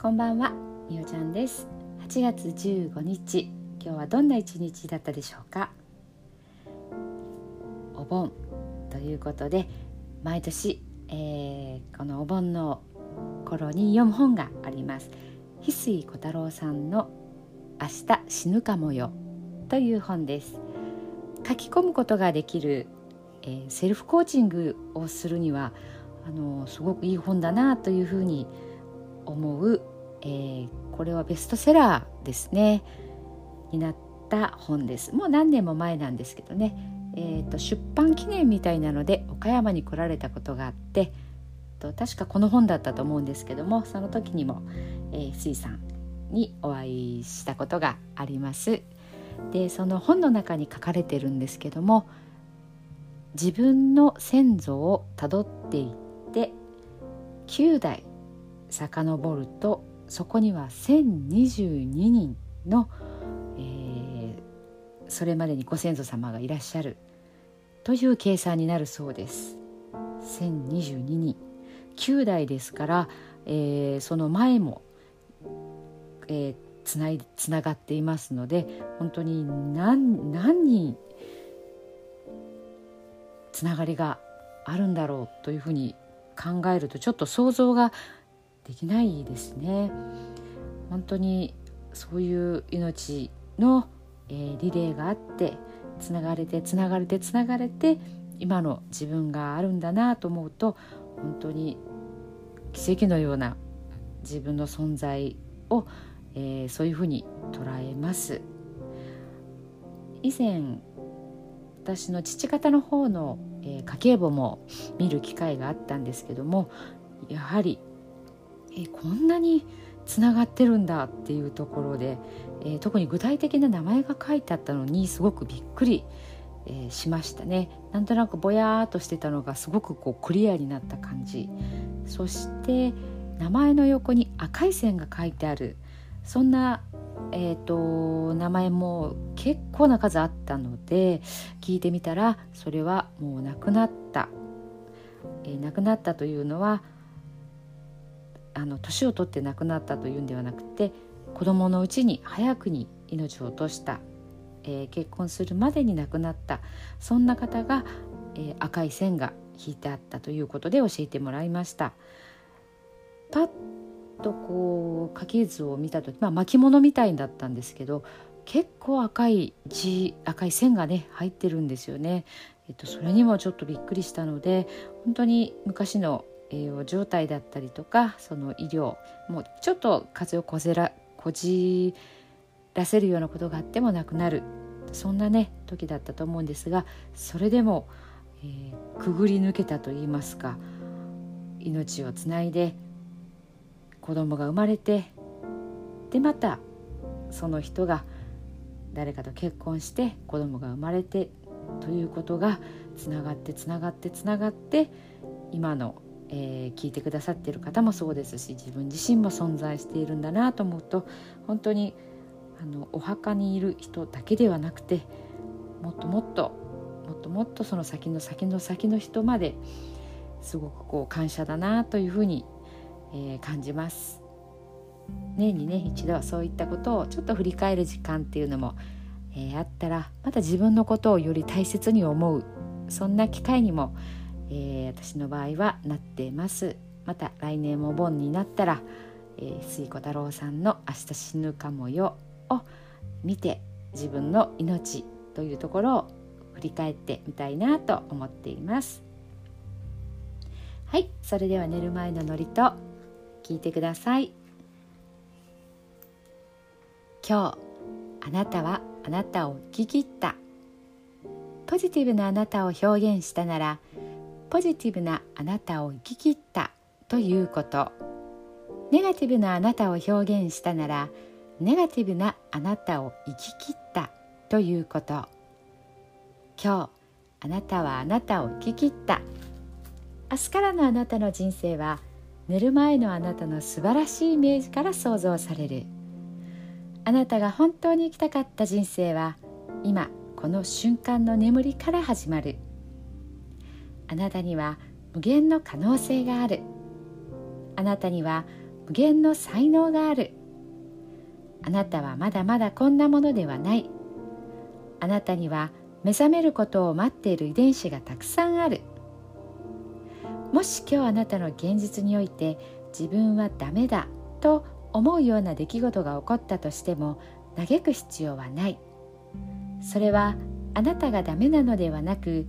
こんばんは、みおちゃんです。8月15日今日はどんな一日だったでしょうか？お盆ということで毎年、えー、このお盆の頃に読む本があります。翡翠小太郎さんの明日死ぬかもよという本です。書き込むことができる、えー、セルフコーチングをするにはあのすごくいい本だなというふうに思うえー、これはベストセラーですね。になった本です。もう何年も前なんですけどね、えーと、出版記念みたいなので岡山に来られたことがあってと確かこの本だったと思うんですけどもその時にも、えー、水さんにお会いしたことがあります。でその本の中に書かれてるんですけども自分の先祖をたどっていって9代遡るとそこには1022人の、えー、それまでにご先祖様がいらっしゃるという計算になるそうです。1022人。9代ですから、えー、その前も、えー、つないつながっていますので本当に何何人つながりがあるんだろうというふうに考えるとちょっと想像ができないですね。本当にそういう命の、えー、リレーがあってつながれてつながれてつながれて今の自分があるんだなと思うと本当に奇跡のような自分の存在を、えー、そういうふうに捉えます。以前私の父方の方の、えー、家計簿も見る機会があったんですけどもやはりえこんなにつながってるんだっていうところで、え、特に具体的な名前が書いてあったのにすごくびっくり、え、しましたね。なんとなくぼやーっとしてたのがすごくこうクリアになった感じ。そして名前の横に赤い線が書いてある。そんな、えーと、名前も結構な数あったので聞いてみたらそれはもう亡くなった、えー、亡くなったというのはあの年を取って亡くなったというんではなくて子供のうちに早くに命を落とした、えー、結婚するまでに亡くなったそんな方が、えー、赤い線が引いてあったということで教えてもらいました。パッとこう家系図を見た時、まあ、巻物みたいだったんですけど結構赤い字赤い線がね入ってるんですよね。えっと、それにもちょっとびっくりしたので本当に昔の栄養状態だったりとかその医療もうちょっと風邪をこぜらこじらせるようなことがあってもなくなる。そんなね時だったと思うんですがそれでも、えー、くぐり抜けたといいますか命をつないで子供が生まれてでまたその人が誰かと結婚して子供が生まれてということがつながってつながってつながって今のえー、聞いてくださっている方もそうですし自分自身も存在しているんだなと思うと本当にあのお墓にいる人だけではなくてもっともっともっともっとその先の先の先の人まですごくこう感謝だなというふうに、えー、感じます。年にね一度はそういったことをちょっと振り返る時間っていうのも、えー、あったらまた自分のことをより大切に思うそんな機会にもえー、私の場合はなってます。また来年も盆になったら、えー、水子太郎さんの「明日死ぬかもよ」を見て自分の命というところを振り返ってみたいなと思っています。はいそれでは寝る前の祝詞聞いてください。今日あなたはあなたを生き切った。ポジティブなあなたを表現したならポジティブなあなたを生き切ったということ。ネガティブなあなたを表現したならネガティブなあなたを生き切ったということ。今日あなたはあなたを生き切った。明日からのあなたの人生は寝る前のあなたの素晴らしいイメージから想像される。あなたが本当に生きたかった人生は今この瞬間の眠りから始まる。あなたには無限の可能性がある。あなたには無限の才能がある。あなたはまだまだこんなものではない。あなたには目覚めることを待っている遺伝子がたくさんある。もし今日あなたの現実において自分はダメだと思うような出来事が起こったとしても嘆く必要はない。それはあなたがダメなのではなく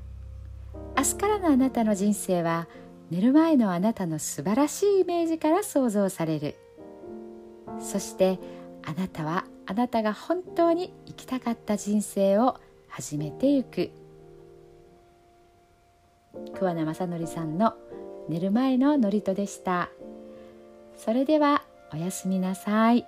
明日からのあなたの人生は寝る前のあなたの素晴らしいイメージから想像される。そしてあなたはあなたが本当に生きたかった人生を始めてゆく。桑名正則さんの寝る前の祝詞でした。それではおやすみなさい。